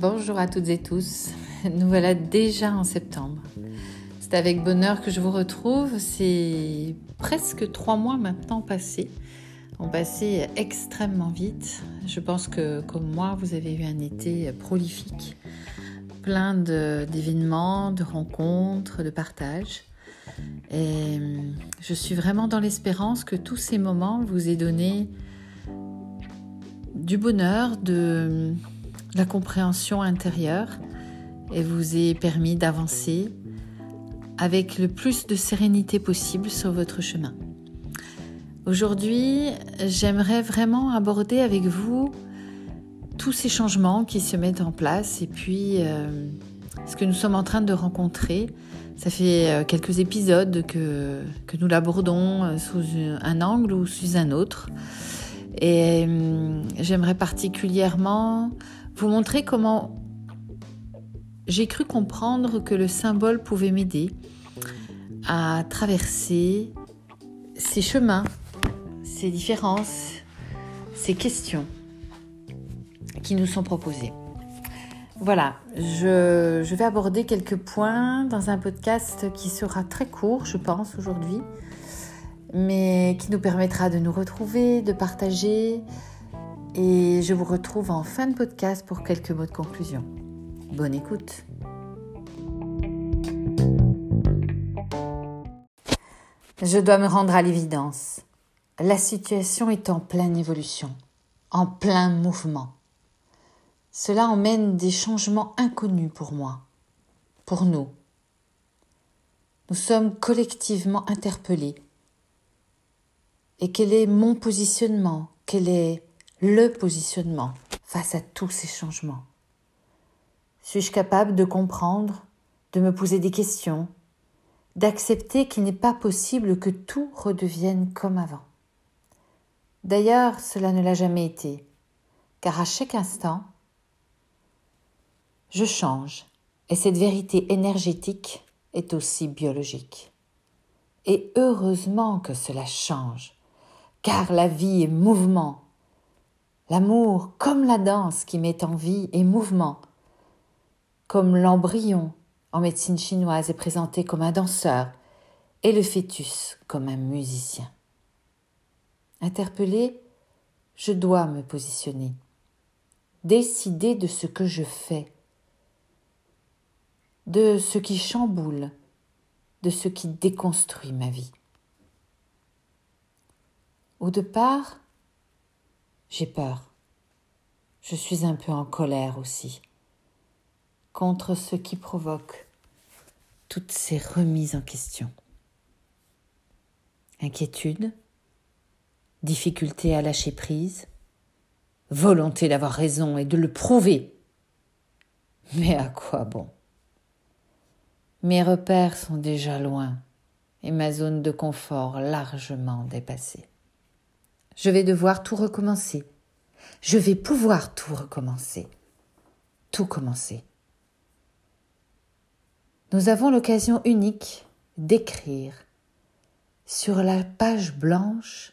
Bonjour à toutes et tous. Nous voilà déjà en septembre. C'est avec bonheur que je vous retrouve. C'est presque trois mois maintenant passés. On passé extrêmement vite. Je pense que comme moi, vous avez eu un été prolifique, plein d'événements, de, rencontres, de partages. Et je suis vraiment dans l'espérance que tous ces moments vous aient donné du bonheur, de la compréhension intérieure et vous aient permis d'avancer avec le plus de sérénité possible sur votre chemin. Aujourd'hui, j'aimerais vraiment aborder avec vous tous ces changements qui se mettent en place et puis euh, ce que nous sommes en train de rencontrer. Ça fait euh, quelques épisodes que, que nous l'abordons euh, sous un angle ou sous un autre. Et j'aimerais particulièrement vous montrer comment j'ai cru comprendre que le symbole pouvait m'aider à traverser ces chemins, ces différences, ces questions qui nous sont proposées. Voilà, je, vais aborder quelques points dans un podcast qui sera très court, je pense, aujourd'hui, mais qui nous permettra de nous retrouver, de partager. Et je vous retrouve en fin de podcast pour quelques mots de conclusion. Bonne écoute. Je dois me rendre à l'évidence. La situation est en pleine évolution, en plein mouvement. Cela emmène des changements inconnus pour moi, pour nous. Nous sommes collectivement interpellés et quel est mon positionnement, quel est le positionnement face à tous ces changements. Suis-je capable de comprendre, de me poser des questions, d'accepter qu'il n'est pas possible que tout redevienne comme avant? D'ailleurs, cela ne l'a jamais été, car à chaque instant, je change, et cette vérité énergétique est aussi biologique. Et heureusement que cela change, car la vie est mouvement. L'amour, comme la danse qui met en vie, est mouvement. Comme l'embryon en médecine chinoise est présenté comme un danseur et le fœtus comme un musicien. Interpellé, je dois me positionner, décider de ce que je fais, de ce qui chamboule, de ce qui déconstruit ma vie. Au départ, j'ai peur. Je suis un peu en colère aussi contre ce qui provoque toutes ces remises en question. Inquiétude, difficulté à lâcher prise, volonté d'avoir raison et de le prouver. Mais à quoi bon? Mes repères sont déjà loin et ma zone de confort largement dépassée. Je vais devoir tout recommencer. Je vais pouvoir tout recommencer. Tout commencer. Nous avons l'occasion unique d'écrire sur la page blanche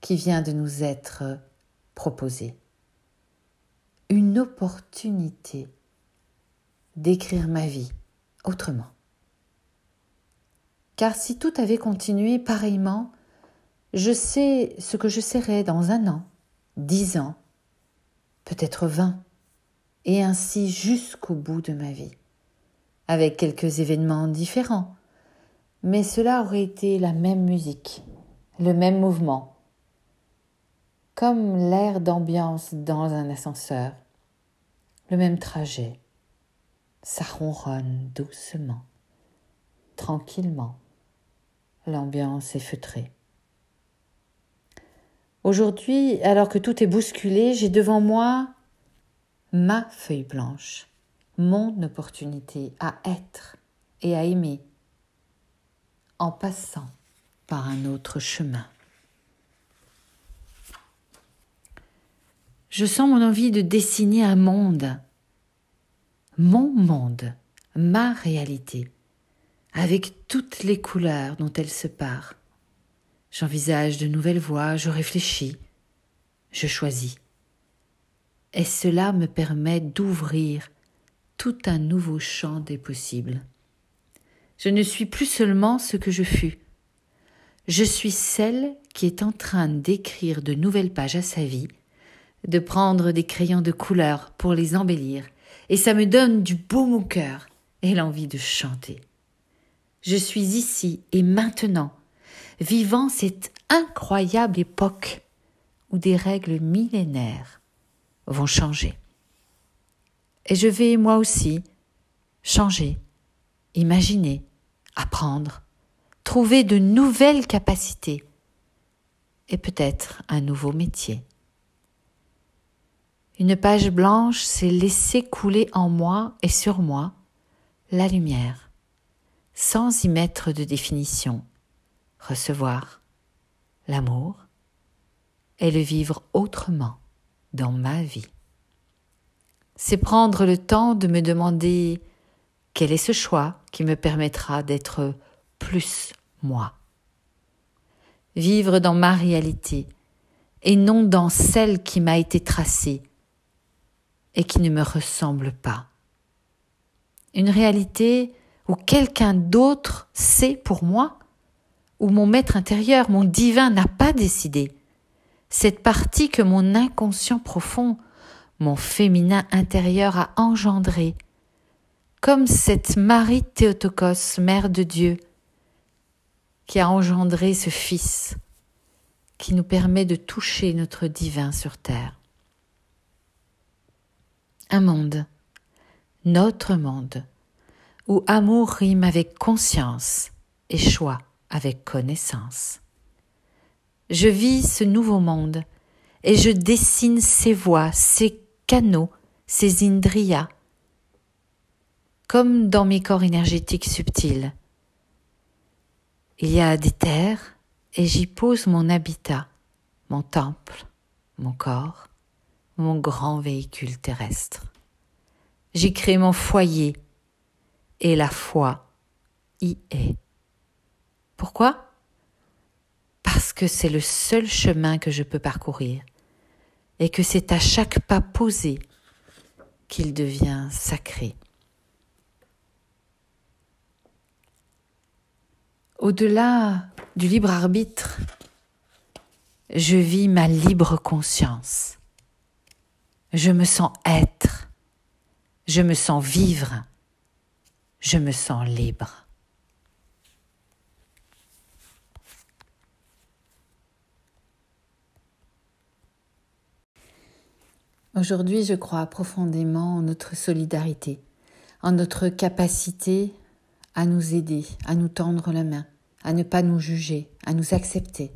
qui vient de nous être proposée. Une opportunité d'écrire ma vie autrement. Car si tout avait continué pareillement, je sais ce que je serai dans un an, dix ans, peut-être vingt, et ainsi jusqu'au bout de ma vie, avec quelques événements différents, mais cela aurait été la même musique, le même mouvement, comme l'air d'ambiance dans un ascenseur, le même trajet. Ça ronronne doucement, tranquillement. L'ambiance est feutrée. Aujourd'hui, alors que tout est bousculé, j'ai devant moi ma feuille blanche, mon opportunité à être et à aimer en passant par un autre chemin. Je sens mon envie de dessiner un monde, mon monde, ma réalité, avec toutes les couleurs dont elle se part. J'envisage de nouvelles voies, je réfléchis, je choisis. et cela me permet d'ouvrir tout un nouveau champ des possibles. Je ne suis plus seulement ce que je fus. Je suis celle qui est en train d'écrire de nouvelles pages à sa vie, de prendre des crayons de couleur pour les embellir, et ça me donne du beau au cœur et l'envie de chanter. Je suis ici et maintenant, vivant cette incroyable époque où des règles millénaires vont changer. Et je vais moi aussi changer, imaginer, apprendre, trouver de nouvelles capacités et peut-être un nouveau métier. Une page blanche s'est laissée couler en moi et sur moi la lumière, sans y mettre de définition, recevoir l'amour et le vivre autrement dans ma vie. C'est prendre le temps de me demander quel est ce choix qui me permettra d'être plus moi. Vivre dans ma réalité et non dans celle qui m'a été tracée et qui ne me ressemble pas. Une réalité où quelqu'un d'autre sait pour moi, où mon maître intérieur, mon divin n'a pas décidé. Cette partie que mon inconscient profond, mon féminin intérieur a engendrée, comme cette Marie Théotokos, Mère de Dieu, qui a engendré ce Fils, qui nous permet de toucher notre divin sur terre. Un monde, notre monde, où amour rime avec conscience et choix avec connaissance. Je vis ce nouveau monde et je dessine ses voies, ses canaux, ses indriyas, comme dans mes corps énergétiques subtils. Il y a des terres et j'y pose mon habitat, mon temple, mon corps, mon grand véhicule terrestre. J'y crée mon foyer et la foi y est. Pourquoi? Parce que c'est le seul chemin que je peux parcourir et que c'est à chaque pas posé qu'il devient sacré. Au-delà du libre arbitre, je vis ma libre conscience. Je me sens être, je me sens vivre, je me sens libre. Aujourd'hui, je crois profondément en notre solidarité, en notre capacité à nous aider, à nous tendre la main, à ne pas nous juger, à nous accepter,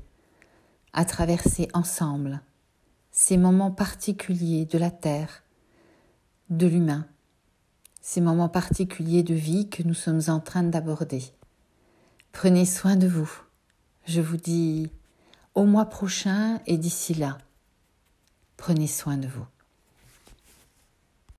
à traverser ensemble ces moments particuliers de la Terre, de l'humain, ces moments particuliers de vie que nous sommes en train d'aborder. Prenez soin de vous. Je vous dis au mois prochain et d'ici là, prenez soin de vous.